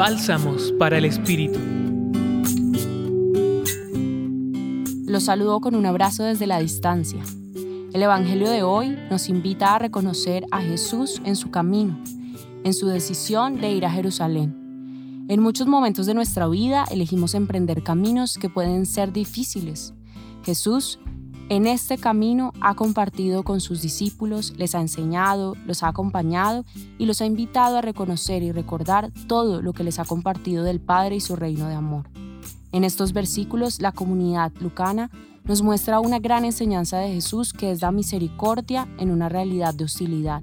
Bálsamos para el Espíritu. Los saludo con un abrazo desde la distancia. El Evangelio de hoy nos invita a reconocer a Jesús en su camino, en su decisión de ir a Jerusalén. En muchos momentos de nuestra vida elegimos emprender caminos que pueden ser difíciles. Jesús en este camino ha compartido con sus discípulos, les ha enseñado, los ha acompañado y los ha invitado a reconocer y recordar todo lo que les ha compartido del Padre y su reino de amor. En estos versículos, la comunidad lucana nos muestra una gran enseñanza de Jesús que es la misericordia en una realidad de hostilidad,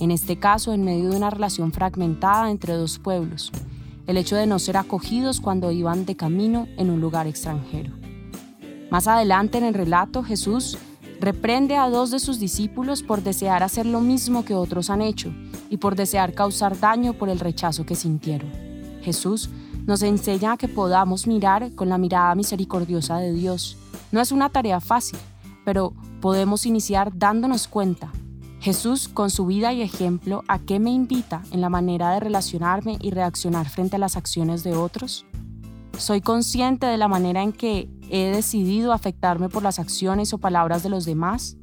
en este caso en medio de una relación fragmentada entre dos pueblos, el hecho de no ser acogidos cuando iban de camino en un lugar extranjero. Más adelante en el relato, Jesús reprende a dos de sus discípulos por desear hacer lo mismo que otros han hecho y por desear causar daño por el rechazo que sintieron. Jesús nos enseña a que podamos mirar con la mirada misericordiosa de Dios. No es una tarea fácil, pero podemos iniciar dándonos cuenta. Jesús, con su vida y ejemplo, ¿a qué me invita en la manera de relacionarme y reaccionar frente a las acciones de otros? ¿Soy consciente de la manera en que he decidido afectarme por las acciones o palabras de los demás?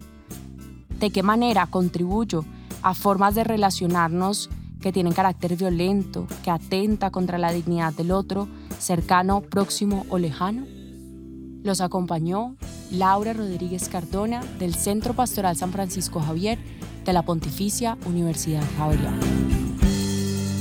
¿De qué manera contribuyo a formas de relacionarnos que tienen carácter violento, que atenta contra la dignidad del otro, cercano, próximo o lejano? Los acompañó Laura Rodríguez Cardona del Centro Pastoral San Francisco Javier de la Pontificia Universidad Javeriana.